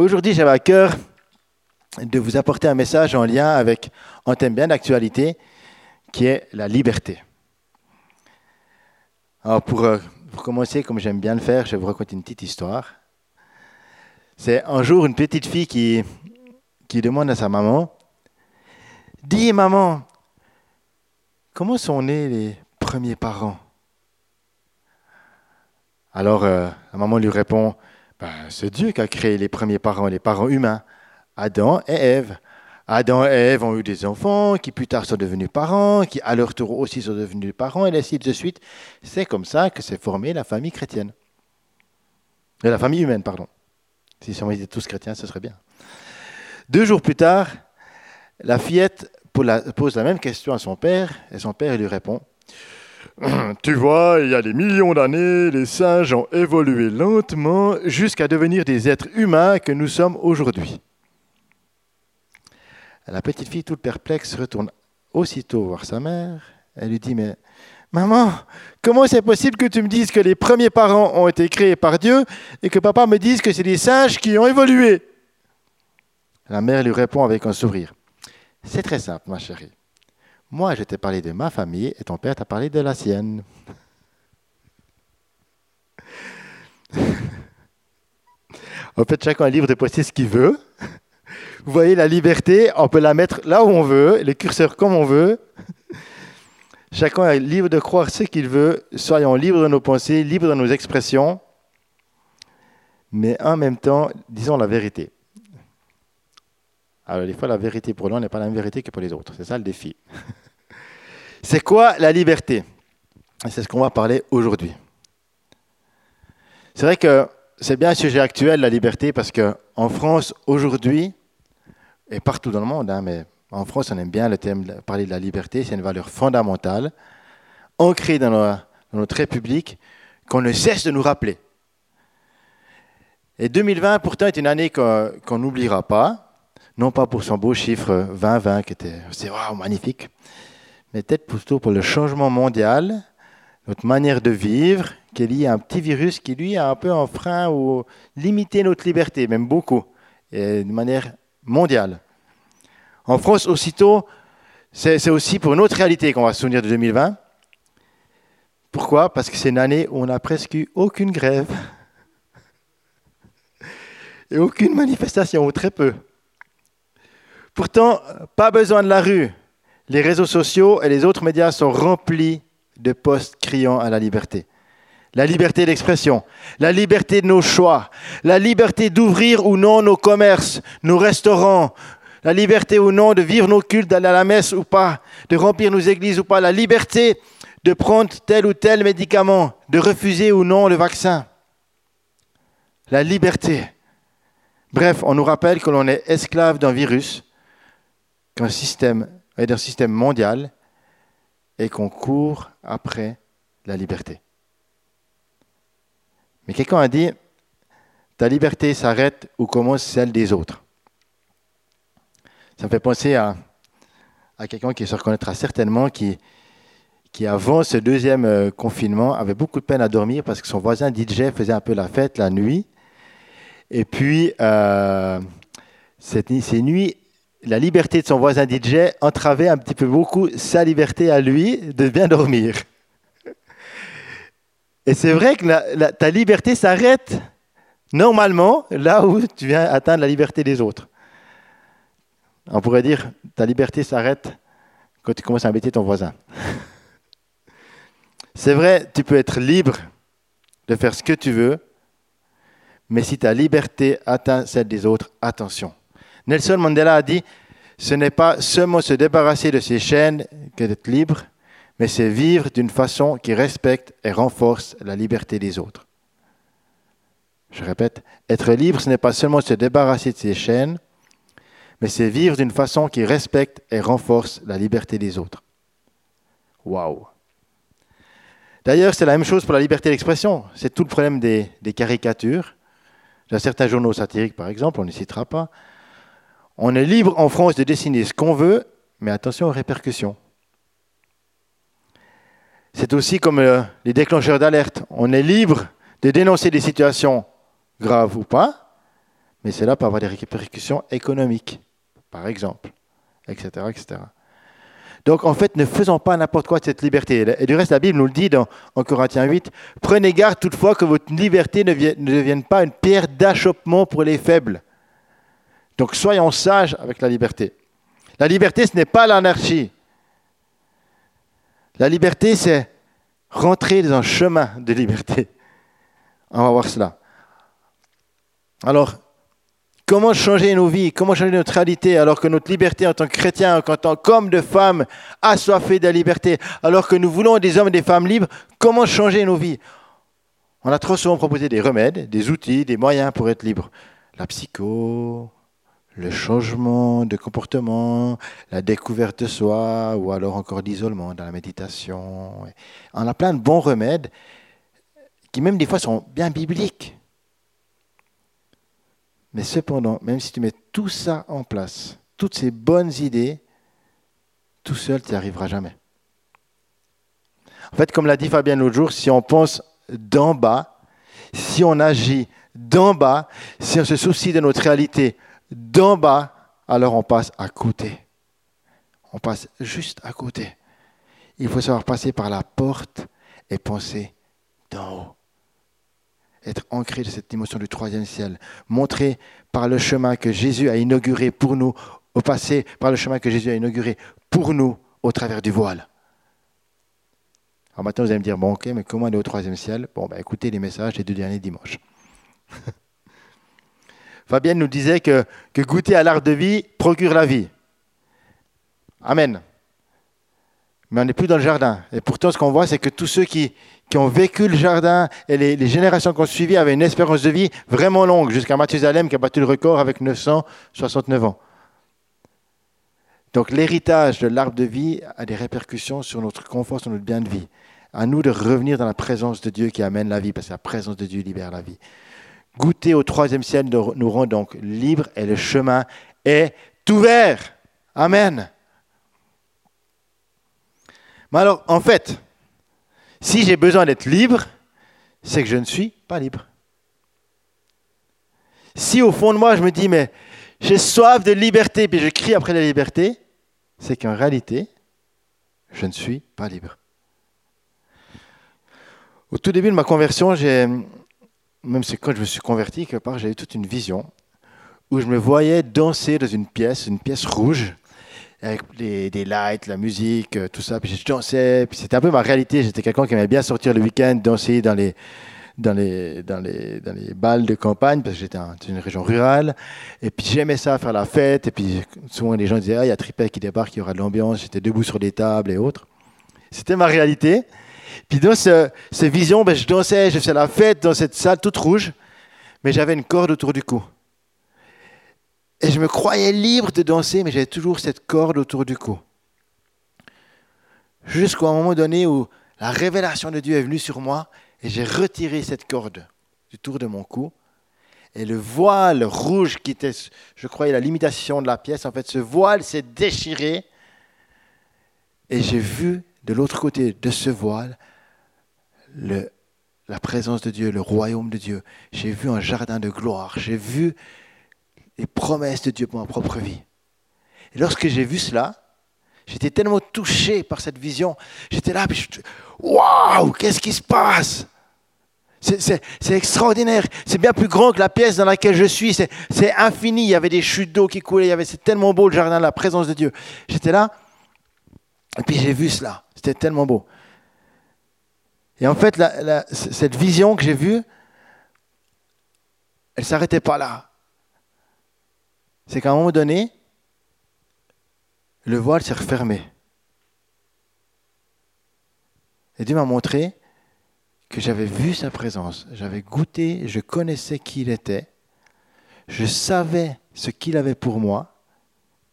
Aujourd'hui, j'avais à cœur de vous apporter un message en lien avec un thème bien d'actualité qui est la liberté. Alors pour, euh, pour commencer, comme j'aime bien le faire, je vais vous raconter une petite histoire. C'est un jour une petite fille qui, qui demande à sa maman, Dis maman, comment sont nés les premiers parents? Alors euh, la maman lui répond, ben, c'est Dieu qui a créé les premiers parents, les parents humains, Adam et Ève. Adam et Ève ont eu des enfants qui plus tard sont devenus parents, qui à leur tour aussi sont devenus parents, et ainsi de suite. C'est comme ça que s'est formée la famille chrétienne. Euh, la famille humaine, pardon. Si on était tous chrétiens, ce serait bien. Deux jours plus tard, la fillette pose la même question à son père, et son père lui répond Tu vois, il y a des millions d'années, les singes ont évolué lentement jusqu'à devenir des êtres humains que nous sommes aujourd'hui. La petite fille, toute perplexe, retourne aussitôt voir sa mère. Elle lui dit Mais maman, comment c'est possible que tu me dises que les premiers parents ont été créés par Dieu et que papa me dise que c'est des singes qui ont évolué? La mère lui répond avec un sourire C'est très simple, ma chérie. Moi, je t'ai parlé de ma famille et ton père t'a parlé de la sienne. en fait, chacun est libre de poster ce qu'il veut. Vous voyez, la liberté, on peut la mettre là où on veut, les curseurs comme on veut. Chacun est libre de croire ce qu'il veut. Soyons libres de nos pensées, libres de nos expressions. Mais en même temps, disons la vérité. Alors, des fois, la vérité pour l'un n'est pas la même vérité que pour les autres. C'est ça le défi. C'est quoi la liberté? C'est ce qu'on va parler aujourd'hui. C'est vrai que c'est bien un sujet actuel, la liberté, parce qu'en France, aujourd'hui, et partout dans le monde, hein, mais en France, on aime bien le thème de parler de la liberté, c'est une valeur fondamentale, ancrée dans, notre République, qu'on ne cesse de nous rappeler. Et 2020, pourtant, est une année qu'on n'oubliera pas, non pas pour son beau chiffre 2020 qui était magnifique, mais peut-être plutôt pour le changement mondial, notre manière de vivre, qui est liée à un petit virus qui, lui, a un peu un frein ou limité notre liberté, même beaucoup, et de manière mondiale. En France, aussitôt, c'est aussi pour une autre réalité qu'on va se souvenir de 2020. Pourquoi? Parce que c'est une année où on n'a presque eu aucune grève et aucune manifestation, ou très peu. Pourtant, pas besoin de la rue. Les réseaux sociaux et les autres médias sont remplis de posts criant à la liberté. La liberté d'expression, la liberté de nos choix, la liberté d'ouvrir ou non nos commerces, nos restaurants, la liberté ou non de vivre nos cultes, d'aller à la messe ou pas, de remplir nos églises ou pas, la liberté de prendre tel ou tel médicament, de refuser ou non le vaccin. La liberté. Bref, on nous rappelle que l'on est esclave d'un virus, qu'un système d'un système mondial et qu'on court après la liberté. Mais quelqu'un a dit, ta liberté s'arrête où commence celle des autres. Ça me fait penser à, quelqu'un qui se reconnaîtra certainement, qui, qui avant ce deuxième euh, confinement avait beaucoup de peine à dormir parce que son voisin DJ faisait un peu la fête la nuit. Et puis, euh, cette, ces nuits, la liberté de son voisin DJ entravait un petit peu beaucoup sa liberté à lui de bien dormir. Et c'est vrai que ta liberté s'arrête normalement là où tu viens atteindre la liberté des autres. On pourrait dire ta liberté s'arrête quand tu commences à embêter ton voisin. C'est vrai, tu peux être libre de faire ce que tu veux, mais si ta liberté atteint celle des autres, attention. Nelson Mandela a dit, ce n'est pas seulement se débarrasser de ses chaînes que d'être libre, mais c'est vivre d'une façon qui respecte et renforce la liberté des autres. Je répète, être libre, ce n'est pas seulement se débarrasser de ses chaînes, mais c'est vivre d'une façon qui respecte et renforce la liberté des autres. Waouh D'ailleurs, c'est la même chose pour la liberté d'expression. C'est tout le problème des, des caricatures. Dans certains journaux satiriques, par exemple, on ne citera pas. On est libre en France de dessiner ce qu'on veut, mais attention aux répercussions. C'est aussi comme euh, les déclencheurs d'alerte. On est libre de dénoncer des situations graves ou pas, mais cela peut avoir des répercussions économiques, par exemple, etc. Donc en fait, ne faisons pas n'importe quoi de cette liberté. Et du reste, la Bible nous le dit en Corinthiens 8, prenez garde toutefois que votre liberté ne devienne pas une pierre d'achoppement pour les faibles. Donc soyons sages avec la liberté. La liberté, ce n'est pas l'anarchie. La liberté, c'est rentrer dans un chemin de liberté. On va voir cela. Alors, comment changer nos vies, comment changer notre réalité alors que notre liberté en tant que chrétien, en tant qu'homme de femme, assoiffé de la liberté, alors que nous voulons des hommes et des femmes libres, comment changer nos vies? On a trop souvent proposé des remèdes, des outils, des moyens pour être libre. La psycho, le changement de comportement, la découverte de soi, ou alors encore l'isolement dans la méditation. On a plein de bons remèdes qui même des fois sont bien bibliques. Mais cependant, même si tu mets tout ça en place, toutes ces bonnes idées, tout seul, tu n'y arriveras jamais. En fait, comme l'a dit Fabien l'autre jour, si on pense d'en bas, si on agit d'en bas, si on se soucie de notre réalité d'en bas, alors on passe à côté. On passe juste à côté. Il faut savoir passer par la porte et penser d'en haut. Être ancré de cette dimension du troisième ciel. Montrer par le chemin que Jésus a inauguré pour nous, au passé, par le chemin que Jésus a inauguré pour nous au travers du voile. Alors maintenant, vous allez me dire, bon, ok, mais comment aller au troisième ciel? Bon, ben, écoutez les messages des deux derniers dimanches. Fabienne nous disait que, que goûter à l'art de vie procure la vie. Amen. Mais on n'est plus dans le jardin. Et pourtant, ce qu'on voit, c'est que tous ceux qui, qui ont vécu le jardin et les, les générations qui ont suivi avaient une espérance de vie vraiment longue, jusqu'à Mathusalem qui a battu le record avec 969 ans. Donc l'héritage de l'arbre de vie a des répercussions sur notre confort, sur notre bien de vie. À nous de revenir dans la présence de Dieu qui amène la vie, parce que la présence de Dieu libère la vie. Goûter au troisième ciel nous rend donc libres et le chemin est ouvert. Amen. Mais alors, en fait, si j'ai besoin d'être libre, c'est que je ne suis pas libre. Si au fond de moi, je me dis, mais j'ai soif de liberté, puis je crie après la liberté, c'est qu'en réalité, je ne suis pas libre. Au tout début de ma conversion, j'ai même c'est quand je me suis converti, quelque part, j'avais toute une vision où je me voyais danser dans une pièce, une pièce rouge, avec des lights, la musique, euh, tout ça. Puis je dansais, puis c'était un peu ma réalité. J'étais quelqu'un qui aimait bien sortir le week-end, danser dans les, dans les, dans les, dans les balles de campagne, parce que j'étais dans une région rurale. Et puis j'aimais ça, faire la fête. Et puis souvent les gens disaient, ah, il y a Tripet qui débarque, il y aura de l'ambiance. J'étais debout sur des tables et autres. C'était ma réalité. Puis dans ce, ces visions, ben, je dansais, je faisais la fête dans cette salle toute rouge, mais j'avais une corde autour du cou. Et je me croyais libre de danser, mais j'avais toujours cette corde autour du cou. Jusqu'à un moment donné où la révélation de Dieu est venue sur moi et j'ai retiré cette corde du tour de mon cou. Et le voile rouge qui était, je croyais, la limitation de la pièce, en fait, ce voile s'est déchiré. Et j'ai vu de l'autre côté de ce voile le, la présence de Dieu, le royaume de Dieu. J'ai vu un jardin de gloire. J'ai vu les promesses de Dieu pour ma propre vie. Et lorsque j'ai vu cela, j'étais tellement touché par cette vision. J'étais là, waouh, qu'est-ce qui se passe? C'est extraordinaire. C'est bien plus grand que la pièce dans laquelle je suis. C'est infini. Il y avait des chutes d'eau qui coulaient. C'est tellement beau le jardin, la présence de Dieu. J'étais là. Et puis j'ai vu cela. C'était tellement beau. Et en fait, cette vision que j'ai vue, elle ne s'arrêtait pas là. C'est qu'à un moment donné, le voile s'est refermé. Et Dieu m'a montré que j'avais vu sa présence, j'avais goûté, je connaissais qui il était, je savais ce qu'il avait pour moi,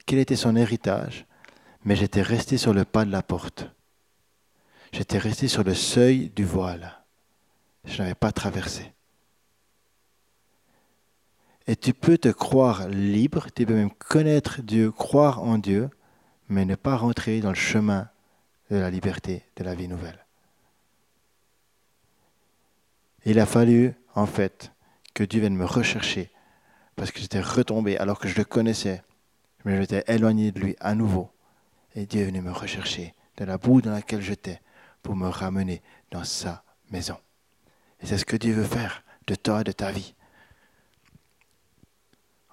quel était son héritage, mais j'étais resté sur le pas de la porte. J'étais resté sur le seuil du voile. Je n'avais pas traversé. Et tu peux te croire libre, tu peux même connaître Dieu, croire en Dieu, mais ne pas rentrer dans le chemin de la liberté, de la vie nouvelle. Il a fallu, en fait, que Dieu vienne me rechercher parce que j'étais retombé alors que je le connaissais. Mais je m'étais éloigné de lui à nouveau. Et Dieu est venu me rechercher de la boue dans laquelle j'étais pour me ramener dans sa maison. Et c'est ce que Dieu veut faire de toi et de ta vie.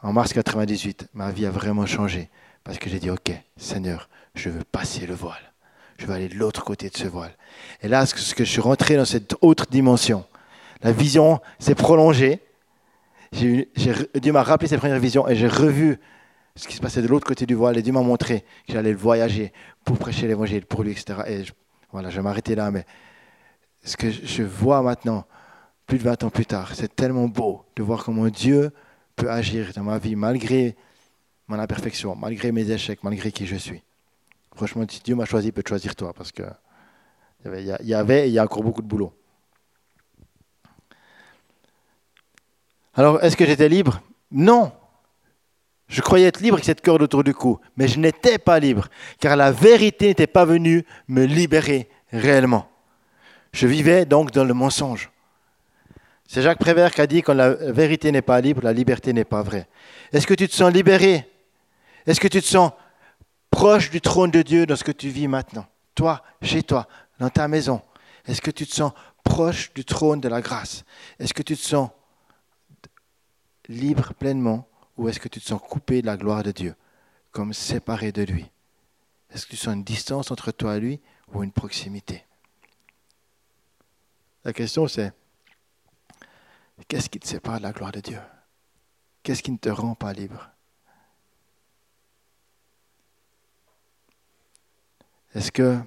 En mars 98, ma vie a vraiment changé parce que j'ai dit, OK, Seigneur, je veux passer le voile. Je veux aller de l'autre côté de ce voile. Et là, ce que je suis rentré dans cette autre dimension, la vision s'est prolongée. Dieu m'a rappelé ses premières visions et j'ai revu ce qui se passait de l'autre côté du voile et Dieu m'a montré que j'allais voyager pour prêcher l'évangile pour lui, etc. Et voilà, je vais m'arrêter là, mais ce que je vois maintenant, plus de 20 ans plus tard, c'est tellement beau de voir comment Dieu peut agir dans ma vie malgré mon imperfection, malgré mes échecs, malgré qui je suis. Franchement, si Dieu m'a choisi, il peut choisir toi, parce qu'il y avait et il y a encore beaucoup de boulot. Alors, est-ce que j'étais libre? Non. Je croyais être libre avec cette corde autour du cou, mais je n'étais pas libre, car la vérité n'était pas venue me libérer réellement. Je vivais donc dans le mensonge. C'est Jacques Prévert qui a dit quand la vérité n'est pas libre, la liberté n'est pas vraie. Est-ce que tu te sens libéré? Est-ce que tu te sens proche du trône de Dieu dans ce que tu vis maintenant? Toi, chez toi, dans ta maison. Est-ce que tu te sens proche du trône de la grâce? Est-ce que tu te sens libre pleinement ou est-ce que tu te sens coupé de la gloire de Dieu, comme séparé de lui? Est-ce que tu sens une distance entre toi et lui ou une proximité? La question c'est, qu'est-ce qui te sépare de la gloire de Dieu? Qu'est-ce qui ne te rend pas libre? Est-ce que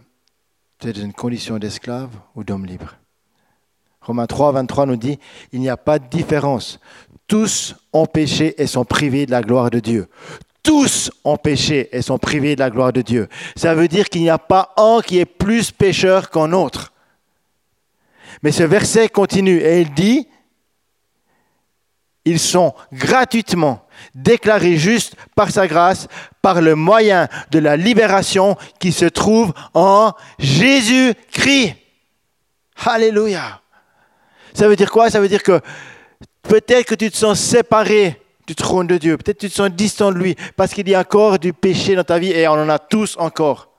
tu es dans une condition d'esclave ou d'homme libre? Romains 3, 23 nous dit, il n'y a pas de différence. Tous ont péché et sont privés de la gloire de Dieu. Tous ont péché et sont privés de la gloire de Dieu. Ça veut dire qu'il n'y a pas un qui est plus pécheur qu'un autre. Mais ce verset continue et il dit, ils sont gratuitement déclarés justes par sa grâce, par le moyen de la libération qui se trouve en Jésus-Christ. Alléluia. Ça veut dire quoi? Ça veut dire que peut-être que tu te sens séparé du trône de Dieu, peut-être que tu te sens distant de lui, parce qu'il y a encore du péché dans ta vie, et on en a tous encore.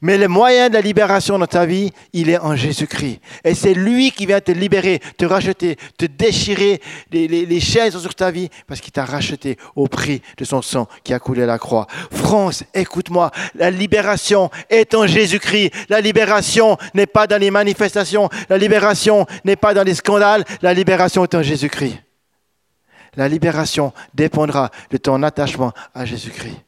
Mais le moyen de la libération dans ta vie, il est en Jésus-Christ. Et c'est lui qui vient te libérer, te racheter, te déchirer les, les, chaînes sur ta vie, parce qu'il t'a racheté au prix de son sang qui a coulé à la croix. France, écoute-moi, la libération est en Jésus-Christ. La libération n'est pas dans les manifestations, la libération n'est pas dans les scandales, la libération est en Jésus-Christ. La libération dépendra de ton attachement à Jésus-Christ.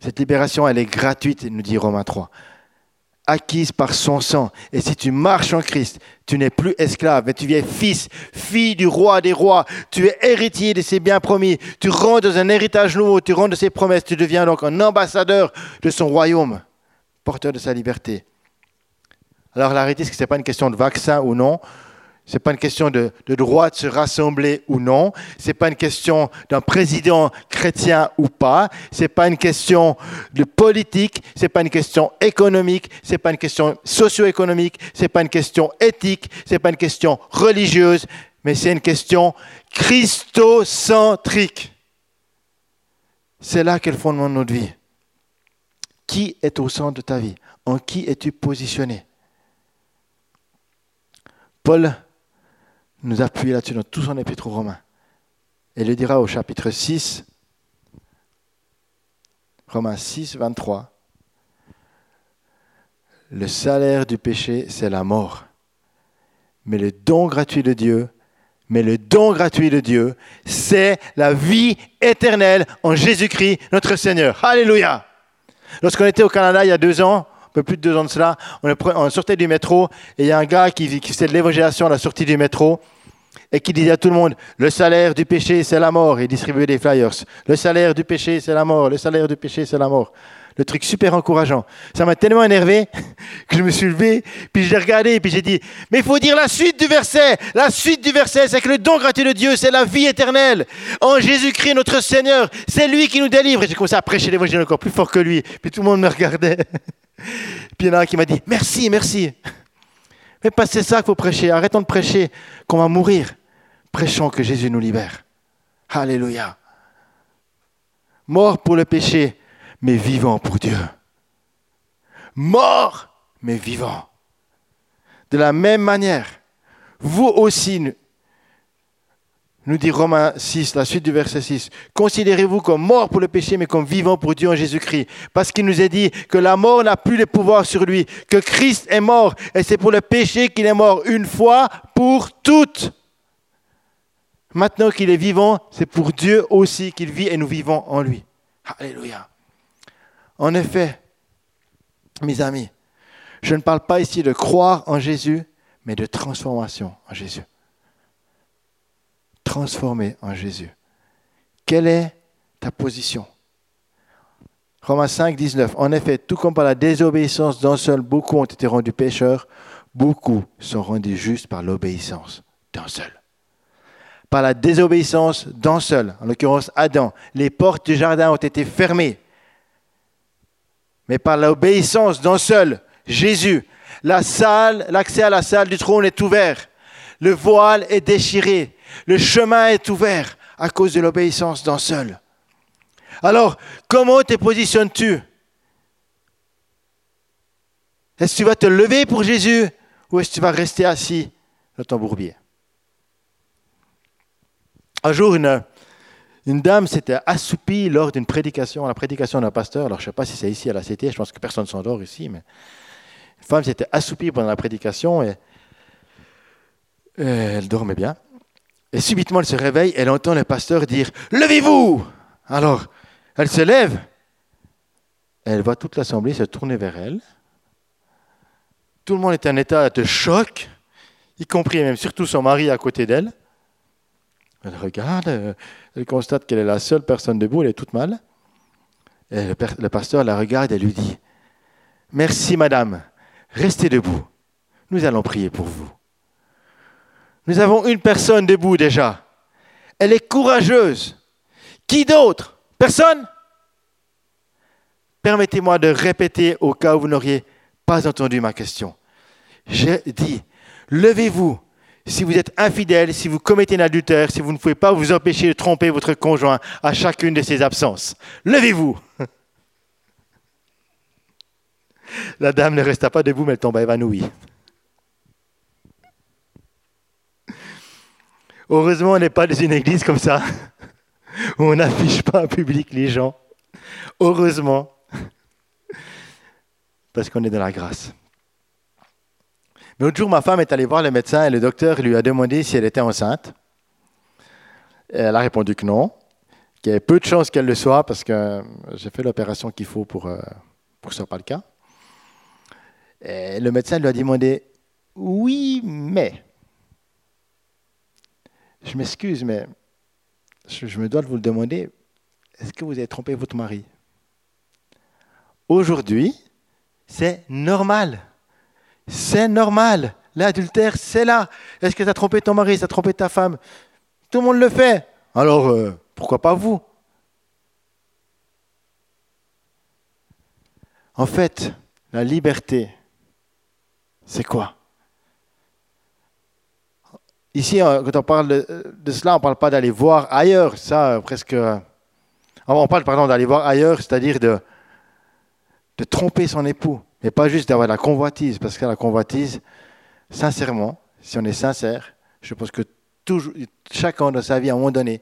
Cette libération, elle est gratuite, nous dit Romains 3. Acquise par son sang. Et si tu marches en Christ, tu n'es plus esclave, mais tu es fils, fille du roi des rois. Tu es héritier de ses biens promis. Tu rentres dans un héritage nouveau, tu rentres de ses promesses. Tu deviens donc un ambassadeur de son royaume, porteur de sa liberté. Alors la réalité, c'est que ce n'est pas une question de vaccin ou non. Ce n'est pas une question de, droit de se rassembler ou non. Ce n'est pas une question d'un président chrétien ou pas. Ce n'est pas une question de politique. Ce n'est pas une question économique. Ce n'est pas une question socio-économique. Ce n'est pas une question éthique. Ce n'est pas une question religieuse. Mais c'est une question christocentrique. C'est là qu'est le fondement de notre vie. Qui est au centre de ta vie? En qui es-tu positionné? Paul nous appuyer là-dessus dans tout son épître aux Romains. Et le dira au chapitre 6, Romains 6, 23. Le salaire du péché, c'est la mort. Mais le don gratuit de Dieu, mais le don gratuit de Dieu, c'est la vie éternelle en Jésus-Christ, notre Seigneur. Alléluia. Lorsqu'on était au Canada il y a deux ans, un peu plus de deux ans de cela, on, sortait du métro et il y a un gars qui, faisait de l'évangélisation à la sortie du métro et qui disait à tout le monde, le salaire du péché, c'est la mort. Et il distribuait des flyers. Le salaire du péché, c'est la mort. Le salaire du péché, c'est la mort. Le truc super encourageant. Ça m'a tellement énervé que je me suis levé, puis je l'ai regardé, puis j'ai dit, mais il faut dire la suite du verset. La suite du verset, c'est que le don gratuit de Dieu, c'est la vie éternelle. En Jésus-Christ, notre Seigneur, c'est lui qui nous délivre. Et j'ai commencé à prêcher l'évangile encore plus fort que lui. Puis tout le monde me regardait. Puis il y en a un qui m'a dit Merci, merci. Mais pas c'est ça qu'il faut prêcher. Arrêtons de prêcher qu'on va mourir. Prêchons que Jésus nous libère. Alléluia. Mort pour le péché, mais vivant pour Dieu. Mort, mais vivant. De la même manière, vous aussi, nous dit Romains 6, la suite du verset 6, considérez-vous comme mort pour le péché, mais comme vivant pour Dieu en Jésus-Christ. Parce qu'il nous est dit que la mort n'a plus de pouvoir sur lui, que Christ est mort, et c'est pour le péché qu'il est mort une fois pour toutes. Maintenant qu'il est vivant, c'est pour Dieu aussi qu'il vit et nous vivons en lui. Alléluia. En effet, mes amis, je ne parle pas ici de croire en Jésus, mais de transformation en Jésus. Transformé en Jésus. Quelle est ta position? Romains 5, 19. En effet, tout comme par la désobéissance d'un seul, beaucoup ont été rendus pécheurs, beaucoup sont rendus justes par l'obéissance d'un seul par la désobéissance d'un seul, en l'occurrence Adam. Les portes du jardin ont été fermées. Mais par l'obéissance d'un seul, Jésus, la salle, l'accès à la salle du trône est ouvert. Le voile est déchiré. Le chemin est ouvert à cause de l'obéissance d'un seul. Alors, comment te positionnes-tu? Est-ce que tu vas te lever pour Jésus ou est-ce que tu vas rester assis dans ton bourbier? Un jour, une, une dame s'était assoupie lors d'une prédication, la prédication d'un pasteur. Alors, je ne sais pas si c'est ici à la Cité, je pense que personne ne s'endort ici, mais une femme s'était assoupie pendant la prédication et, elle dormait bien. Et subitement, elle se réveille, elle entend le pasteur dire Levez-vous Alors, elle se lève. Elle voit toute l'assemblée se tourner vers elle. Tout le monde est en état de choc, y compris même surtout son mari à côté d'elle. Elle regarde, euh, elle constate qu'elle est la seule personne debout, elle est toute mal. Et le, pasteur la regarde et lui dit, Merci madame, restez debout, nous allons prier pour vous. Nous avons une personne debout déjà. Elle est courageuse. Qui d'autre? Personne? Permettez-moi de répéter au cas où vous n'auriez pas entendu ma question. J'ai dit, levez-vous si vous êtes infidèle, si vous commettez un adultère, si vous ne pouvez pas vous empêcher de tromper votre conjoint à chacune de ses absences. Levez-vous. La dame ne resta pas debout, mais elle tomba évanouie. Heureusement, on n'est pas dans une église comme ça, où on n'affiche pas en public les gens. Heureusement, parce qu'on est dans la grâce. L'autre jour, ma femme est allée voir le médecin et le docteur lui a demandé si elle était enceinte. elle a répondu que non, qu'il y avait peu de chances qu'elle le soit parce que j'ai fait l'opération qu'il faut pour, euh, que ce soit pas le cas. Et le médecin lui a demandé Oui, mais. Je m'excuse, mais je me dois de vous le demander. Est-ce que vous avez trompé votre mari? Aujourd'hui, c'est normal. C'est normal. L'adultère, c'est là. Est-ce que tu as trompé ton mari, tu as trompé ta femme? Tout le monde le fait. Alors, euh, pourquoi pas vous? En fait, la liberté, c'est quoi? Ici, euh, quand on parle de, cela, on ne parle pas d'aller voir ailleurs, ça, euh, presque. On parle, pardon, d'aller voir ailleurs, c'est-à-dire de, tromper son époux. Mais pas juste d'avoir la convoitise, parce que la convoitise, sincèrement, si on est sincère, je pense que toujours, chacun dans sa vie, à un moment donné,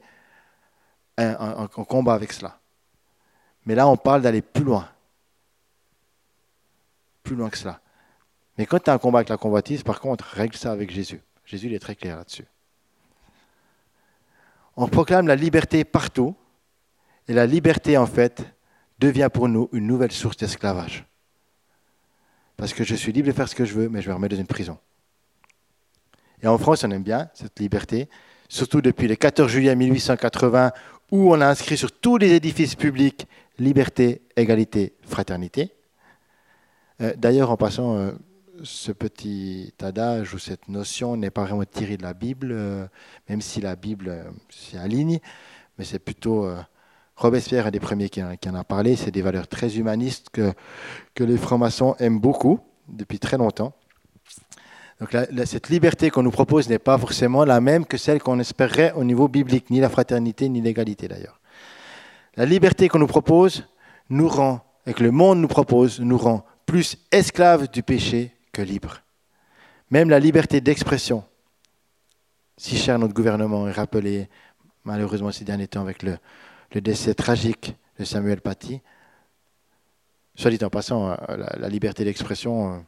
un, combat avec cela. Mais là, on parle d'aller plus loin. Plus loin que cela. Mais quand tu as un combat avec la convoitise, par contre, règle ça avec Jésus. Jésus est très clair là-dessus. On proclame la liberté partout, et la liberté, en fait, devient pour nous une nouvelle source d'esclavage parce que je suis libre de faire ce que je veux, mais je vais remettre dans une prison. Et en France, on aime bien cette liberté, surtout depuis le 14 juillet 1880, où on a inscrit sur tous les édifices publics liberté, égalité, fraternité. Euh, d'ailleurs, en passant, euh, ce petit adage ou cette notion n'est pas vraiment tirée de la Bible, euh, même si la Bible s'y aligne, mais c'est plutôt Robespierre est des premiers qui en, a parlé. C'est des valeurs très humanistes que, les francs-maçons aiment beaucoup depuis très longtemps. Donc cette liberté qu'on nous propose n'est pas forcément la même que celle qu'on espérerait au niveau biblique, ni la fraternité, ni l'égalité d'ailleurs. La liberté qu'on nous propose nous rend, et que le monde nous propose, nous rend plus esclaves du péché que libres. Même la liberté d'expression, si cher à notre gouvernement, est rappelée malheureusement ces derniers temps avec le, décès tragique de Samuel Paty. Soit dit en passant, euh, la, liberté d'expression, euh,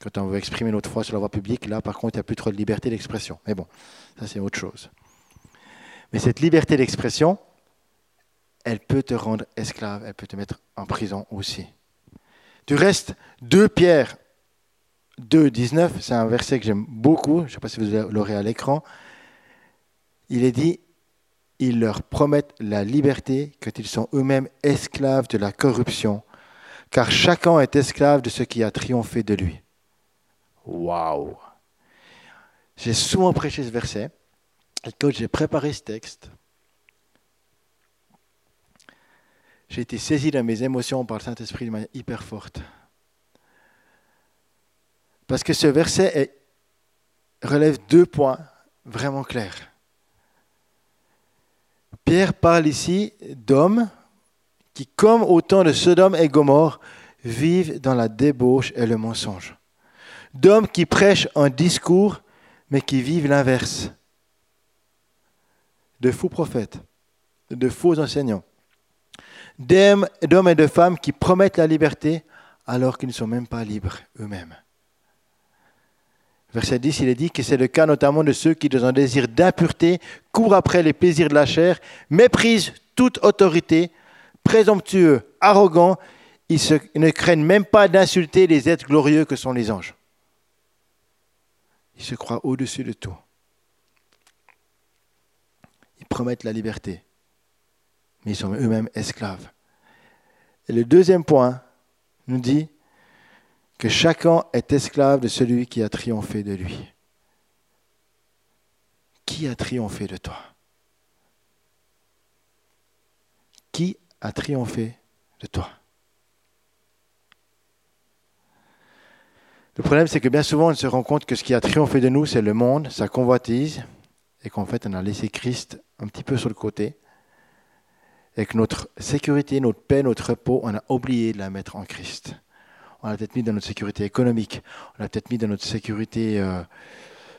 quand on veut exprimer notre foi sur la voie publique, là par contre, il n'y a plus trop de liberté d'expression. Mais bon, ça c'est autre chose. Mais cette liberté d'expression, elle peut te rendre esclave, elle peut te mettre en prison aussi. Du reste, 2 Pierre 2, 19, c'est un verset que j'aime beaucoup, je ne sais pas si vous l'aurez à l'écran. Il est dit, ils leur promettent la liberté quand ils sont eux-mêmes esclaves de la corruption, car chacun est esclave de ce qui a triomphé de lui. Waouh J'ai souvent prêché ce verset, et quand j'ai préparé ce texte, j'ai été saisi dans mes émotions par le Saint-Esprit de manière hyper forte. Parce que ce verset relève deux points vraiment clairs. Pierre parle ici d'hommes qui, comme au temps de Sodome et Gomorre, vivent dans la débauche et le mensonge. D'hommes qui prêchent un discours, mais qui vivent l'inverse. De faux prophètes, de faux enseignants. D'hommes et de femmes qui promettent la liberté alors qu'ils ne sont même pas libres eux-mêmes. Verset 10, il est dit que c'est le cas notamment de ceux qui, dans un désir d'impureté, courent après les plaisirs de la chair, méprisent toute autorité, présomptueux, arrogants, ils, ne craignent même pas d'insulter les êtres glorieux que sont les anges. Ils se croient au-dessus de tout. Ils promettent la liberté, mais ils sont eux-mêmes esclaves. Et le deuxième point nous dit que chacun est esclave de celui qui a triomphé de lui. Qui a triomphé de toi? Qui a triomphé de toi? Le problème, c'est que bien souvent, on se rend compte que ce qui a triomphé de nous, c'est le monde, sa convoitise, et qu'en fait, on a laissé Christ un petit peu sur le côté, et que notre sécurité, notre paix, notre repos, on a oublié de la mettre en Christ on l'a peut-être mis dans notre sécurité économique, on l'a peut-être mis dans notre sécurité euh,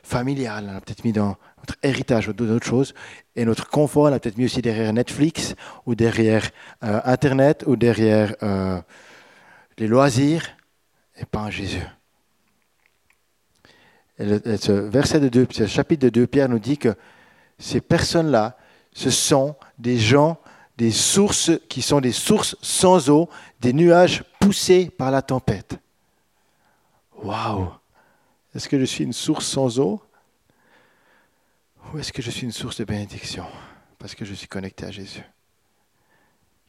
familiale, on l'a peut-être mis dans notre héritage ou d'autres choses. Et notre confort, on l'a peut-être mis aussi derrière Netflix ou derrière euh, Internet ou derrière euh, les loisirs et pas en Jésus. Et, ce verset de 2, ce chapitre de 2 Pierre nous dit que ces personnes-là, ce sont des gens des sources qui sont des sources sans eau, des nuages poussés par la tempête. Waouh Est-ce que je suis une source sans eau? Ou est-ce que je suis une source de bénédiction? Parce que je suis connecté à Jésus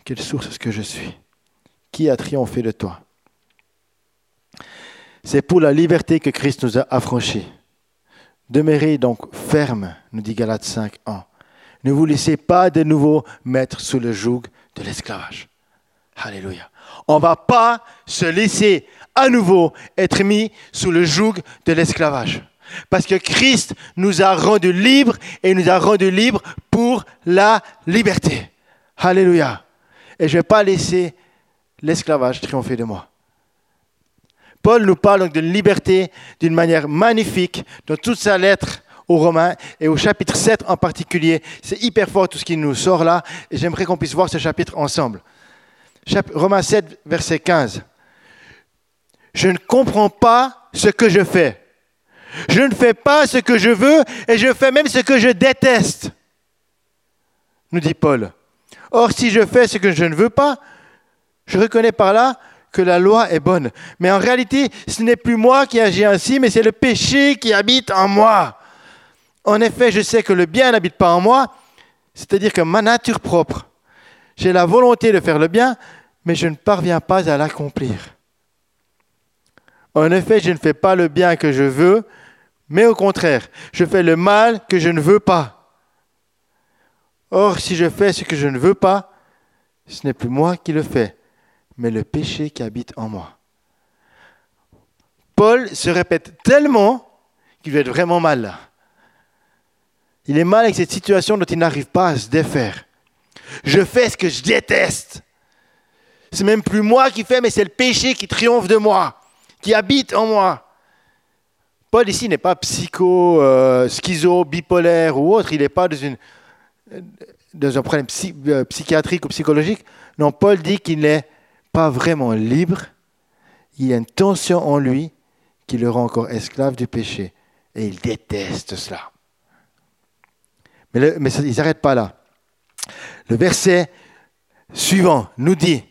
Quelle source est-ce que je suis? Qui a triomphé de toi? C'est pour la liberté que Christ nous a affranchis. Demeurez donc ferme, nous dit Galates 5, 1. Ne vous laissez pas de nouveau mettre sous le joug de l'esclavage. Alléluia. On ne va pas se laisser à nouveau être mis sous le joug de l'esclavage. Parce que Christ nous a rendus libres et nous a rendus libres pour la liberté. Alléluia. Et je ne vais pas laisser l'esclavage triompher de moi. Paul nous parle donc de liberté d'une manière magnifique dans toute sa lettre aux Romains et au chapitre 7 en particulier. C'est hyper fort tout ce qui nous sort là et j'aimerais qu'on puisse voir ce chapitre ensemble. Romains 7, verset 15. Je ne comprends pas ce que je fais. Je ne fais pas ce que je veux et je fais même ce que je déteste, nous dit Paul. Or, si je fais ce que je ne veux pas, je reconnais par là que la loi est bonne. Mais en réalité, ce n'est plus moi qui agis ainsi, mais c'est le péché qui habite en moi. En effet, je sais que le bien n'habite pas en moi, c'est-à-dire que ma nature propre, j'ai la volonté de faire le bien, mais je ne parviens pas à l'accomplir. En effet, je ne fais pas le bien que je veux, mais au contraire, je fais le mal que je ne veux pas. Or, si je fais ce que je ne veux pas, ce n'est plus moi qui le fais, mais le péché qui habite en moi. Paul se répète tellement qu'il va être vraiment mal là. Il est mal avec cette situation dont il n'arrive pas à se défaire. Je fais ce que je déteste. C'est même plus moi qui fais, mais c'est le péché qui triomphe de moi, qui habite en moi. Paul ici n'est pas psycho, euh, schizo, bipolaire ou autre. Il n'est pas dans, une, un problème euh, psychiatrique ou psychologique. Non, Paul dit qu'il n'est pas vraiment libre. Il y a une tension en lui qui le rend encore esclave du péché. Et il déteste cela. Mais, mais il ne s'arrête pas là. Le verset suivant nous dit,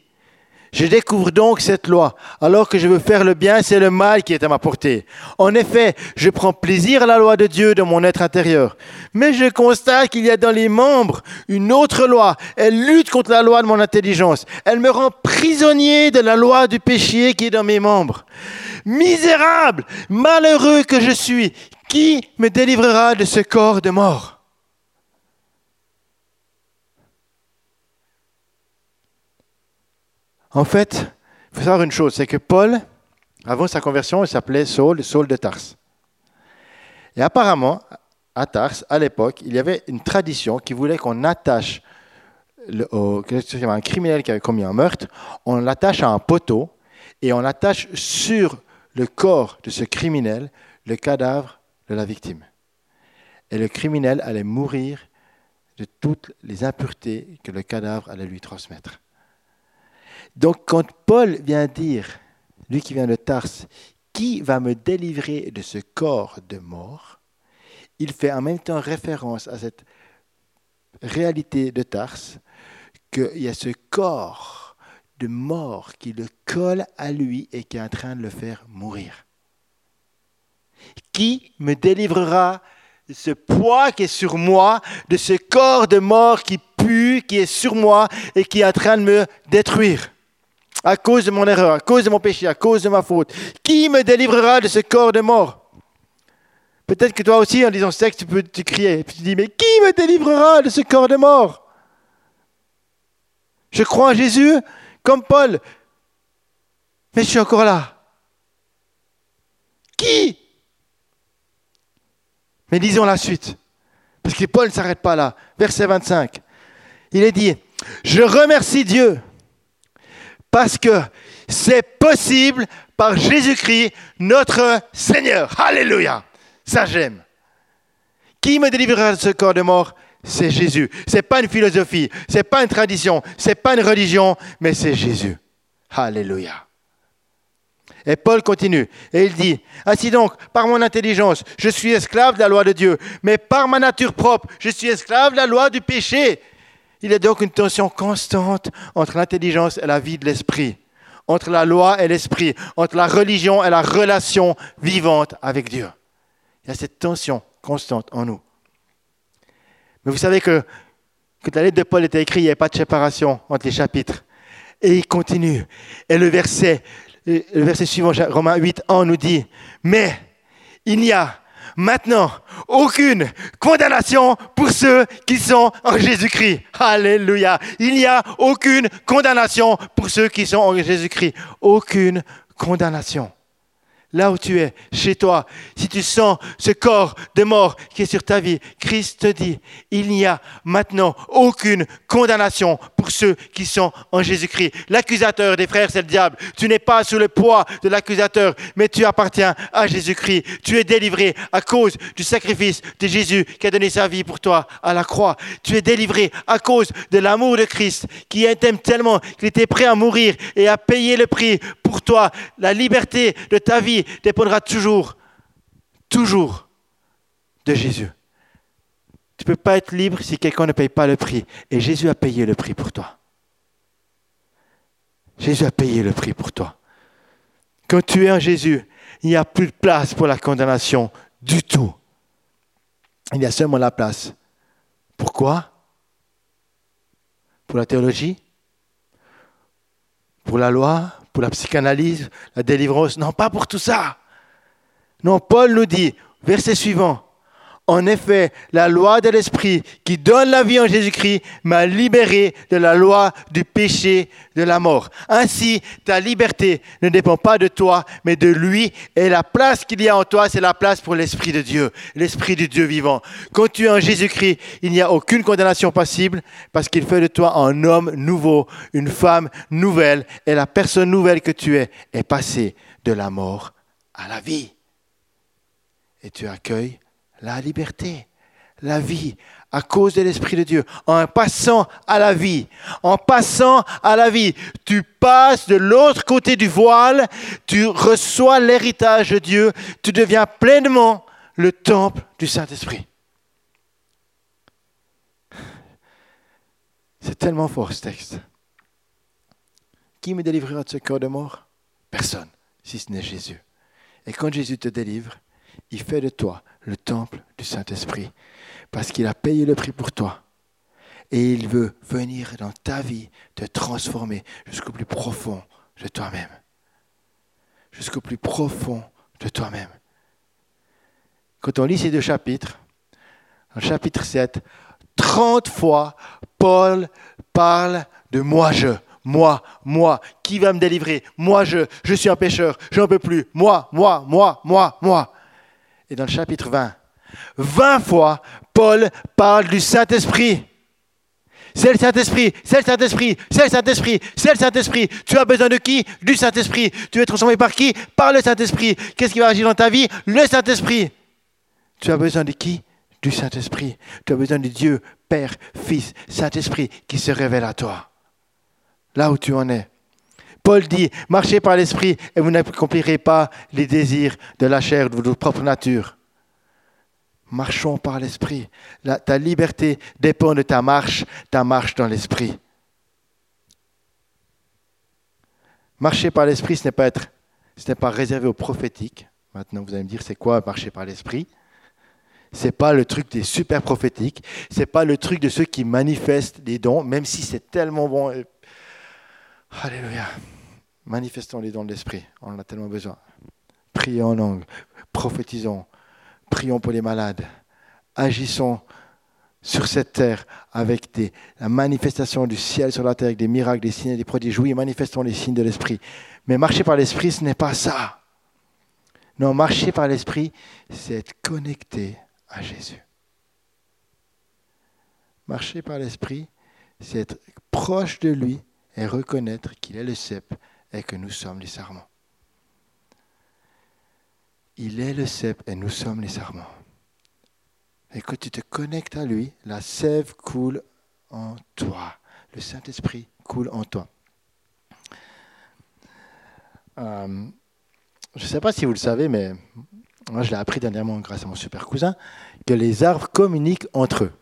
je découvre donc cette loi. Alors que je veux faire le bien, c'est le mal qui est à ma portée. En effet, je prends plaisir à la loi de Dieu dans mon être intérieur. Mais je constate qu'il y a dans les membres une autre loi. Elle lutte contre la loi de mon intelligence. Elle me rend prisonnier de la loi du péché qui est dans mes membres. Misérable, malheureux que je suis, qui me délivrera de ce corps de mort? En fait, il faut savoir une chose, c'est que Paul, avant sa conversion, il s'appelait Saul, Saul de Tars. Et apparemment, à Tars, à l'époque, il y avait une tradition qui voulait qu'on attache un criminel qui avait commis un meurtre, on l'attache à un poteau et on attache sur le corps de ce criminel le cadavre de la victime. Et le criminel allait mourir de toutes les impuretés que le cadavre allait lui transmettre. Donc quand Paul vient dire, lui qui vient de Tarse, qui va me délivrer de ce corps de mort, il fait en même temps référence à cette réalité de Tarse, qu'il y a ce corps de mort qui le colle à lui et qui est en train de le faire mourir. Qui me délivrera de ce poids qui est sur moi, de ce corps de mort qui pue, qui est sur moi et qui est en train de me détruire? À cause de mon erreur, à cause de mon péché, à cause de ma faute. Qui me délivrera de ce corps de mort? Peut-être que toi aussi, en disant ce tu peux crier. Et puis tu dis, mais qui me délivrera de ce corps de mort? Je crois en Jésus comme Paul, mais je suis encore là. Qui? Mais lisons la suite, parce que Paul ne s'arrête pas là. Verset 25. Il est dit, je remercie Dieu parce que c'est possible par Jésus-Christ, notre Seigneur. Alléluia. Ça j'aime. Qui me délivrera de ce corps de mort? C'est Jésus. C'est pas une philosophie, c'est pas une tradition, c'est pas une religion, mais c'est Jésus. Alléluia. Et Paul continue et il dit, ainsi donc, par mon intelligence, je suis esclave de la loi de Dieu, mais par ma nature propre, je suis esclave de la loi du péché. Il y a donc une tension constante entre l'intelligence et la vie de l'esprit, entre la loi et l'esprit, entre la religion et la relation vivante avec Dieu. Il y a cette tension constante en nous. Mais vous savez que quand la lettre de Paul était écrite, il n'y avait pas de séparation entre les chapitres. Et il continue. Et le verset, le verset suivant, Romains 8, 1 nous dit, mais il n'y a maintenant aucune condamnation pour ceux qui sont en Jésus-Christ. Alléluia. Il n'y a aucune condamnation pour ceux qui sont en Jésus-Christ. Aucune condamnation là où tu es, chez toi, si tu sens ce corps de mort qui est sur ta vie, Christ te dit, il n'y a maintenant aucune condamnation pour ceux qui sont en Jésus-Christ. L'accusateur des frères, c'est le diable. Tu n'es pas sous le poids de l'accusateur, mais tu appartiens à Jésus-Christ. Tu es délivré à cause du sacrifice de Jésus qui a donné sa vie pour toi à la croix. Tu es délivré à cause de l'amour de Christ qui t'aime tellement qu'il était prêt à mourir et à payer le prix pour toi. La liberté de ta vie dépendra toujours, toujours de Jésus. Tu ne peux pas être libre si quelqu'un ne paye pas le prix. Et Jésus a payé le prix pour toi. Jésus a payé le prix pour toi. Quand tu es en Jésus, il n'y a plus de place pour la condamnation du tout. Il y a seulement la place. Pourquoi? Pour la théologie? Pour la loi? Pour la psychanalyse, la délivrance. Non, pas pour tout ça. Non, Paul nous dit, verset suivant, En effet, la loi de l'Esprit qui donne la vie en Jésus-Christ m'a libéré de la loi du péché de la mort. Ainsi, ta liberté ne dépend pas de toi, mais de lui. Et la place qu'il y a en toi, c'est la place pour l'Esprit de Dieu, l'Esprit du Dieu vivant. Quand tu es en Jésus-Christ, il n'y a aucune condamnation possible parce qu'il fait de toi un homme nouveau, une femme nouvelle. Et la personne nouvelle que tu es est passée de la mort à la vie. Et tu accueilles la liberté, la vie, à cause de l'Esprit de Dieu. En passant à la vie, en passant à la vie, tu passes de l'autre côté du voile, tu reçois l'héritage de Dieu, tu deviens pleinement le temple du Saint-Esprit. C'est tellement fort ce texte. Qui me délivrera de ce corps de mort? Personne, si ce n'est Jésus. Et quand Jésus te délivre, il fait de toi le temple du Saint-Esprit, parce qu'il a payé le prix pour toi. Et il veut venir dans ta vie te transformer jusqu'au plus profond de toi-même. Jusqu'au plus profond de toi-même. Quand on lit ces deux chapitres, en chapitre 7, 30 fois, Paul parle de moi-je. Moi, moi, qui va me délivrer? Moi, je, je suis un pécheur, je n'en peux plus. Moi, moi, moi, moi, moi. Et dans le chapitre 20, 20 fois, Paul parle du Saint-Esprit. C'est le Saint-Esprit, c'est le Saint-Esprit, c'est le Saint-Esprit, c'est le Saint-Esprit. Tu as besoin de qui? Du Saint-Esprit. Tu es transformé par qui? Par le Saint-Esprit. Qu'est-ce qui va agir dans ta vie? Le Saint-Esprit. Tu as besoin de qui? Du Saint-Esprit. Tu as besoin de Dieu, Père, Fils, Saint-Esprit qui se révèle à toi. Là où tu en es. Paul dit, marchez par l'Esprit et vous n'accomplirez pas les désirs de la chair, de votre propre nature. Marchons par l'esprit. Ta liberté dépend de ta marche, ta marche dans l'esprit. Marcher par l'esprit, ce n'est pas être, ce n'est pas réservé aux prophétiques. Maintenant, vous allez me dire, c'est quoi marcher par l'esprit? C'est pas le truc des super prophétiques. C'est pas le truc de ceux qui manifestent des dons, même si c'est tellement bon. Alléluia. Manifestons les dons de l'esprit. On en a tellement besoin. Prions en langue, prophétisons, Prions pour les malades. Agissons sur cette terre avec des, la manifestation du ciel sur la terre, avec des miracles, des signes et des prodiges. Oui, manifestons les signes de l'Esprit. Mais marcher par l'Esprit, ce n'est pas ça. Non, marcher par l'Esprit, c'est être connecté à Jésus. Marcher par l'Esprit, c'est être proche de lui et reconnaître qu'il est le cep et que nous sommes les sarments. Il est le cep et nous sommes les sarments. Et quand tu te connectes à lui, la sève coule en toi. Le Saint-Esprit coule en toi. Euh, je ne sais pas si vous le savez, mais moi je l'ai appris dernièrement grâce à mon super cousin, que les arbres communiquent entre eux.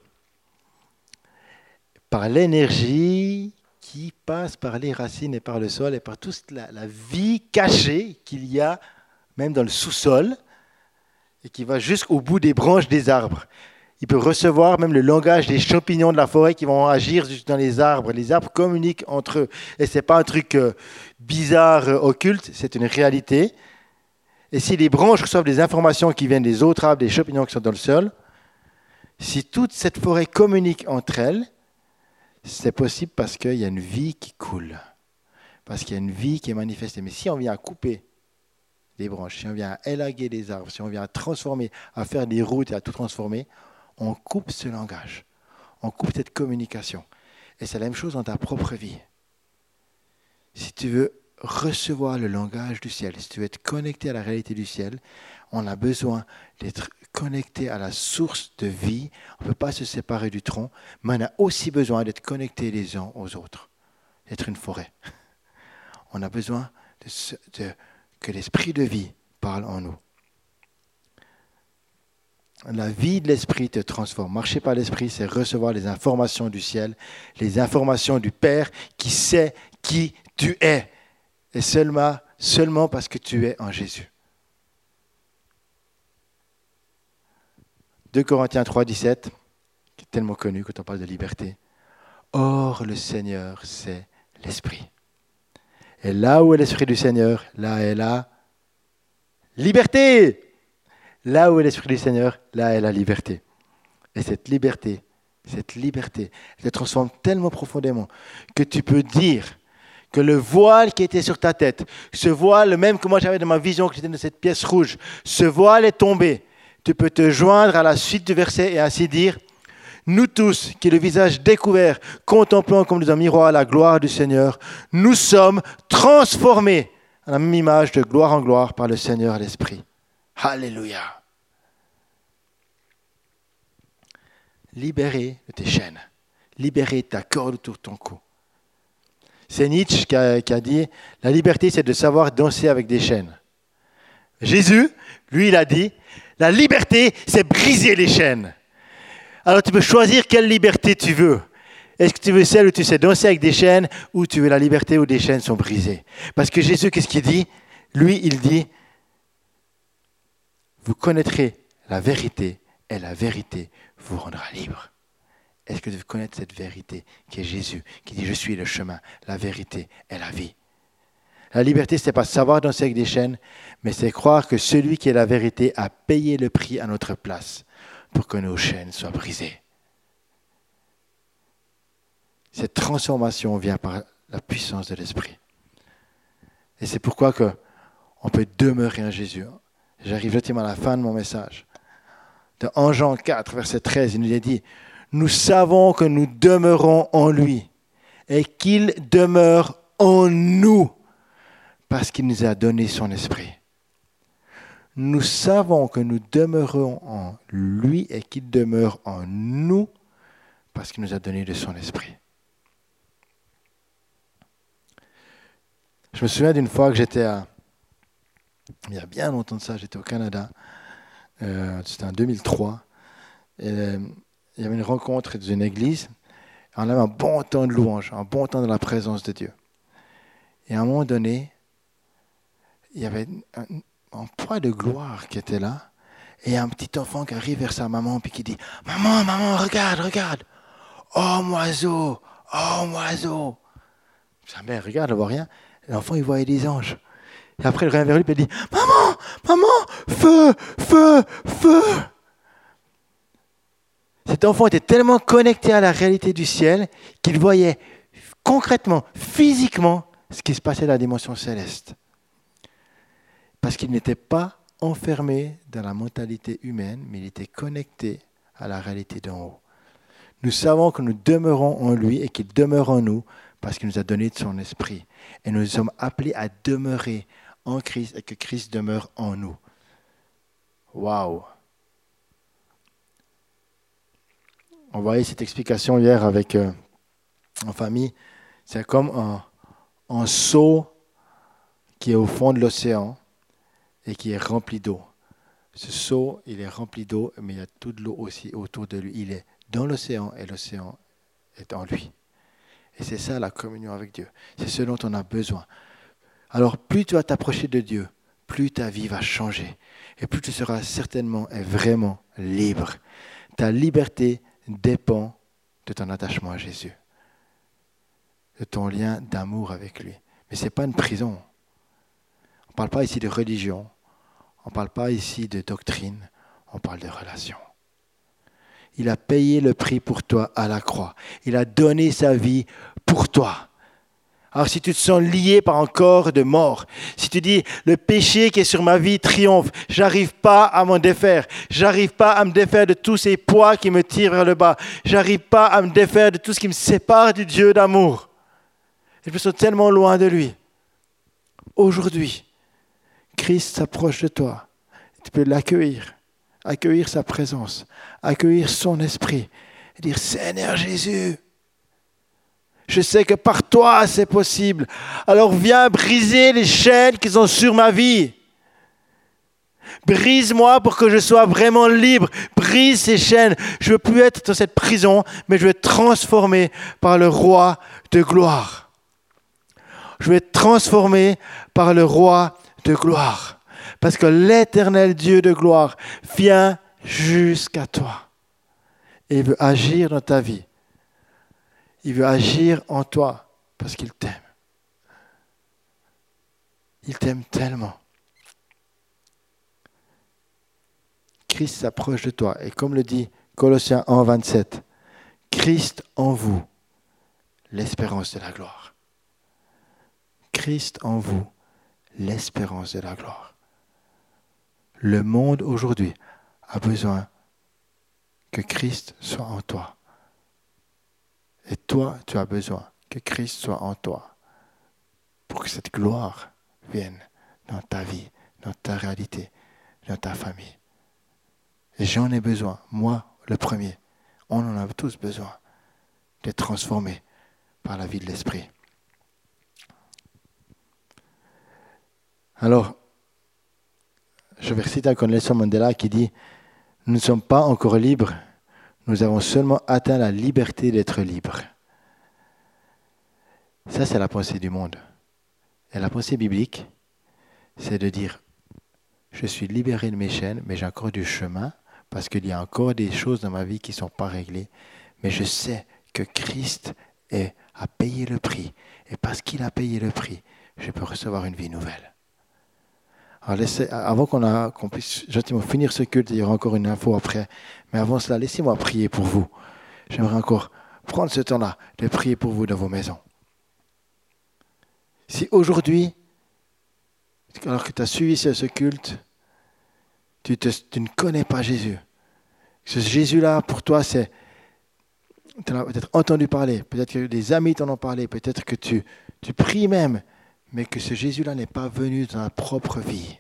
Par l'énergie qui passe par les racines et par le sol et par toute la, la vie cachée qu'il y a même dans le sous-sol, et qui va jusqu'au bout des branches des arbres. Il peut recevoir même le langage des champignons de la forêt qui vont agir dans les arbres. Les arbres communiquent entre eux. Et ce n'est pas un truc euh, bizarre, euh, occulte, c'est une réalité. Et si les branches reçoivent des informations qui viennent des autres arbres, des champignons qui sont dans le sol, si toute cette forêt communique entre elles, c'est possible parce qu'il y a une vie qui coule, parce qu'il y a une vie qui est manifestée. Mais si on vient à couper des branches, si on vient à élaguer des arbres, si on vient à transformer, à faire des routes et à tout transformer, on coupe ce langage, on coupe cette communication. Et c'est la même chose dans ta propre vie. Si tu veux recevoir le langage du ciel, si tu veux être connecté à la réalité du ciel, on a besoin d'être connecté à la source de vie. On ne peut pas se séparer du tronc, mais on a aussi besoin d'être connecté les uns aux autres, d'être une forêt. On a besoin de, que l'esprit de vie parle en nous. La vie de l'esprit te transforme. Marcher par l'esprit, c'est recevoir les informations du ciel, les informations du Père qui sait qui tu es. Et seulement, seulement parce que tu es en Jésus. 2 Corinthiens 3, 17, qui est tellement connu quand on parle de liberté. Or, le Seigneur, c'est l'Esprit. Et là où est l'Esprit du Seigneur, là est la liberté. Là où est l'Esprit du Seigneur, là est la liberté. Et cette liberté, cette liberté, elle te transforme tellement profondément que tu peux dire que le voile qui était sur ta tête, ce voile, même que moi j'avais dans ma vision, que j'étais dans cette pièce rouge, ce voile est tombé. Tu peux te joindre à la suite du verset et ainsi dire, nous tous, qui le visage découvert, contemplant comme dans un miroir la gloire du Seigneur, nous sommes transformés à la même image de gloire en gloire par le Seigneur l'Esprit. Alléluia. Libéré de tes chaînes, libéré de ta corde autour de ton cou. C'est Nietzsche qui a, dit, la liberté c'est de savoir danser avec des chaînes. Jésus, lui, il a dit, la liberté c'est briser les chaînes. Alors tu peux choisir quelle liberté tu veux. Est-ce que tu veux celle où tu sais danser avec des chaînes ou tu veux la liberté où des chaînes sont brisées? Parce que Jésus, qu'est-ce qu'il dit? Lui, il dit, vous connaîtrez la vérité et la vérité vous rendra libre. Est-ce que tu veux cette vérité qui est Jésus, qui dit je suis le chemin, la vérité et la vie? La liberté, ce n'est pas savoir danser avec des chaînes, mais c'est croire que celui qui est la vérité a payé le prix à notre place pour que nos chaînes soient brisées. Cette transformation vient par la puissance de l'Esprit. Et c'est pourquoi que on peut demeurer en Jésus. J'arrive gentiment à la fin de mon message. Dans Jean 4, verset 13, il nous a dit, nous savons que nous demeurons en lui et qu'il demeure en nous parce qu'il nous a donné son esprit. Nous savons que nous demeurons en lui et qu'il demeure en nous parce qu'il nous a donné de son esprit. Je me souviens d'une fois que j'étais à... Il y a bien longtemps de ça, j'étais au Canada. Euh, c'était en 2003. Et, il y avait une rencontre dans une église. On avait un bon temps de louange, un bon temps de la présence de Dieu. Et à un moment donné, il y avait un, poids de gloire qui était là. Et un petit enfant qui arrive vers sa maman puis qui dit Maman, maman, regarde, regarde. Oh, oiseau, oh, oiseau. Sa mère regarde, elle voit rien. L'enfant, il voyait des anges. Et après, il revient vers lui et dit Maman, maman, feu, feu, feu. Cet enfant était tellement connecté à la réalité du ciel qu'il voyait concrètement, physiquement, ce qui se passait dans la dimension céleste. Parce qu'il n'était pas enfermé dans la mentalité humaine, mais il était connecté à la réalité d'en haut. Nous savons que nous demeurons en lui et qu'il demeure en nous parce qu'il nous a donné de son esprit. Et nous sommes appelés à demeurer en Christ et que Christ demeure en nous. Waouh! On voyait cette explication hier avec euh, en famille. C'est comme un, un seau qui est au fond de l'océan et qui est rempli d'eau. Ce seau, il est rempli d'eau, mais il y a toute l'eau aussi autour de lui. Il est dans l'océan et l'océan est en lui. Et c'est ça la communion avec Dieu. C'est ce dont on a besoin. Alors plus tu vas t'approcher de Dieu, plus ta vie va changer. Et plus tu seras certainement et vraiment libre. Ta liberté dépend de ton attachement à Jésus, de ton lien d'amour avec lui. Mais ce n'est pas une prison. On ne parle pas ici de religion, on ne parle pas ici de doctrine, on parle de relation. Il a payé le prix pour toi à la croix. Il a donné sa vie pour toi. Alors si tu te sens lié par un corps de mort, si tu dis le péché qui est sur ma vie triomphe, j'arrive pas à m'en défaire, j'arrive pas à me défaire de tous ces poids qui me tirent vers le bas, j'arrive pas à me défaire de tout ce qui me sépare du Dieu d'amour. Je me sens tellement loin de lui. Aujourd'hui, Christ s'approche de toi. Tu peux l'accueillir, accueillir sa présence, accueillir son esprit dire Seigneur Jésus, je sais que par toi, c'est possible. Alors viens briser les chaînes qui sont sur ma vie. Brise-moi pour que je sois vraiment libre. Brise ces chaînes. Je ne veux plus être dans cette prison, mais je veux être transformé par le roi de gloire. Je veux être transformé par le roi de gloire. Parce que l'éternel Dieu de gloire vient jusqu'à toi et veut agir dans ta vie. Il veut agir en toi parce qu'il t'aime. Il t'aime tellement. Christ s'approche de toi. Et comme le dit Colossiens 1, 27, Christ en vous, l'espérance de la gloire. Christ en vous, l'espérance de la gloire. Le monde aujourd'hui a besoin que Christ soit en toi. Et toi, tu as besoin que Christ soit en toi pour que cette gloire vienne dans ta vie, dans ta réalité, dans ta famille. Et j'en ai besoin, moi le premier. On en a tous besoin d'être transformés par la vie de l'Esprit. Alors, je vais citer un Nelson Mandela qui dit Nous ne sommes pas encore libres, nous avons seulement atteint la liberté d'être libres. Ça, c'est la pensée du monde. Et la pensée biblique, c'est de dire Je suis libéré de mes chaînes, mais j'ai encore du chemin, parce qu'il y a encore des choses dans ma vie qui ne sont pas réglées. Mais je sais que Christ a payé le prix. Et parce qu'il a payé le prix, je peux recevoir une vie nouvelle. Alors avant qu'on puisse gentiment finir ce culte, il y aura encore une info après. Mais avant cela, laissez-moi prier pour vous. J'aimerais encore prendre ce temps-là de prier pour vous dans vos maisons. Si aujourd'hui, alors que tu as suivi ce culte, tu, ne connais pas Jésus, ce Jésus-là, pour toi, c'est... Tu as peut-être entendu parler, peut-être que des amis t'en ont parlé, peut-être que tu pries même, mais que ce Jésus-là n'est pas venu dans ta propre vie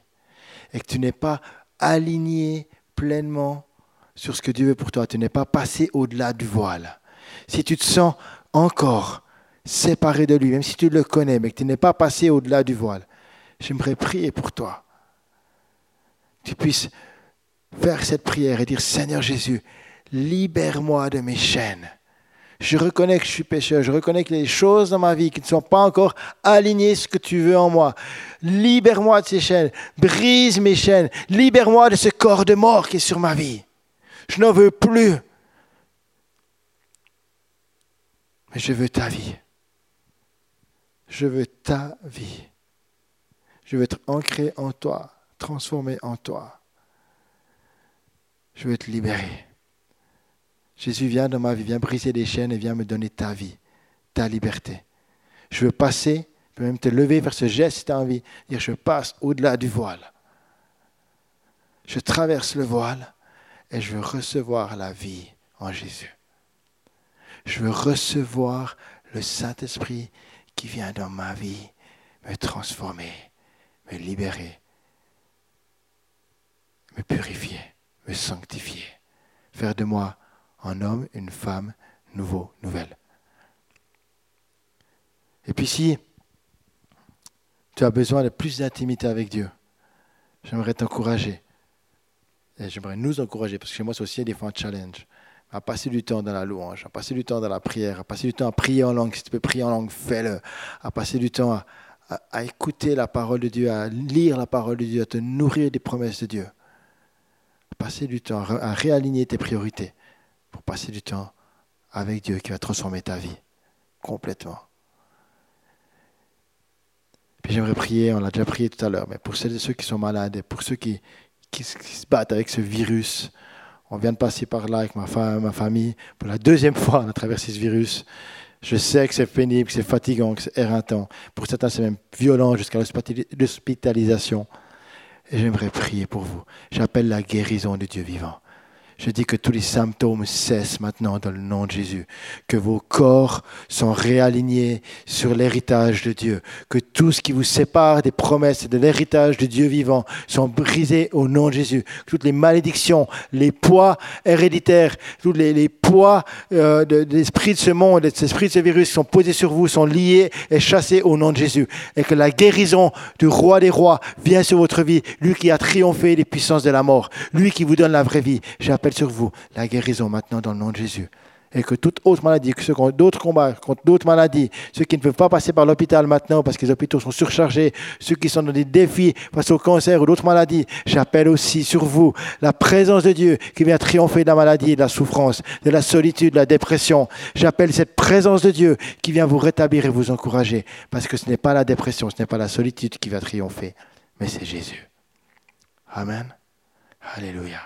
et que tu n'es pas aligné pleinement sur ce que Dieu veut pour toi, tu n'es pas passé au-delà du voile. Si tu te sens encore séparé de lui, même si tu le connais, mais que tu n'es pas passé au-delà du voile, j'aimerais prier pour toi. Tu puisses faire cette prière et dire Seigneur Jésus, libère-moi de mes chaînes. Je reconnais que je suis pécheur. Je reconnais que les choses dans ma vie qui ne sont pas encore alignées ce que tu veux en moi. Libère-moi de ces chaînes. Brise mes chaînes. Libère-moi de ce corps de mort qui est sur ma vie. Je n'en veux plus. Mais je veux ta vie. Je veux ta vie. Je veux être ancré en toi, transformé en toi. Je veux être libéré. Jésus, viens dans ma vie, viens briser les chaînes et viens me donner ta vie, ta liberté. Je veux passer, je peux même te lever vers ce geste si tu as envie, dire je passe au-delà du voile. Je traverse le voile et je veux recevoir la vie en Jésus. Je veux recevoir le Saint-Esprit qui vient dans ma vie me transformer, me libérer, me purifier, me sanctifier, faire de moi un homme, une femme, nouveau, nouvelle. Et puis si tu as besoin de plus d'intimité avec Dieu, j'aimerais t'encourager. Et j'aimerais nous encourager, parce que chez moi, c'est aussi des fois un challenge. À passer du temps dans la louange, à passer du temps dans la prière, à passer du temps à prier en langue. Si tu peux prier en langue, fais-le. À passer du temps à, à écouter la parole de Dieu, à lire la parole de Dieu, à te nourrir des promesses de Dieu. À passer du temps à réaligner tes priorités pour passer du temps avec Dieu qui va transformer ta vie complètement. Puis j'aimerais prier, on l'a déjà prié tout à l'heure, mais pour celles et ceux qui sont malades et pour ceux qui, qui, se battent avec ce virus, on vient de passer par là avec ma, femme, ma famille. Pour la deuxième fois, on a traversé ce virus. Je sais que c'est pénible, que c'est fatigant, que c'est éreintant. Pour certains, c'est même violent jusqu'à l'hospitalisation. Et j'aimerais prier pour vous. J'appelle la guérison de Dieu vivant. Je dis que tous les symptômes cessent maintenant dans le nom de Jésus, que vos corps sont réalignés sur l'héritage de Dieu, que tout ce qui vous sépare des promesses et de l'héritage de Dieu vivant sont brisés au nom de Jésus, que toutes les malédictions, les poids héréditaires, tous les, poids euh, de, de l'esprit de ce monde, de l'esprit de ce virus sont posés sur vous, sont liés et chassés au nom de Jésus, et que la guérison du roi des rois vient sur votre vie, lui qui a triomphé des puissances de la mort, lui qui vous donne la vraie vie sur vous la guérison maintenant dans le nom de Jésus. Et que toute autre maladie, que ceux qui ont d'autres combats contre d'autres maladies, ceux qui ne peuvent pas passer par l'hôpital maintenant parce que les hôpitaux sont surchargés, ceux qui sont dans des défis face au cancer ou d'autres maladies, j'appelle aussi sur vous la présence de Dieu qui vient triompher de la maladie, de la souffrance, de la solitude, de la dépression. J'appelle cette présence de Dieu qui vient vous rétablir et vous encourager parce que ce n'est pas la dépression, ce n'est pas la solitude qui va triompher, mais c'est Jésus. Amen. Alléluia.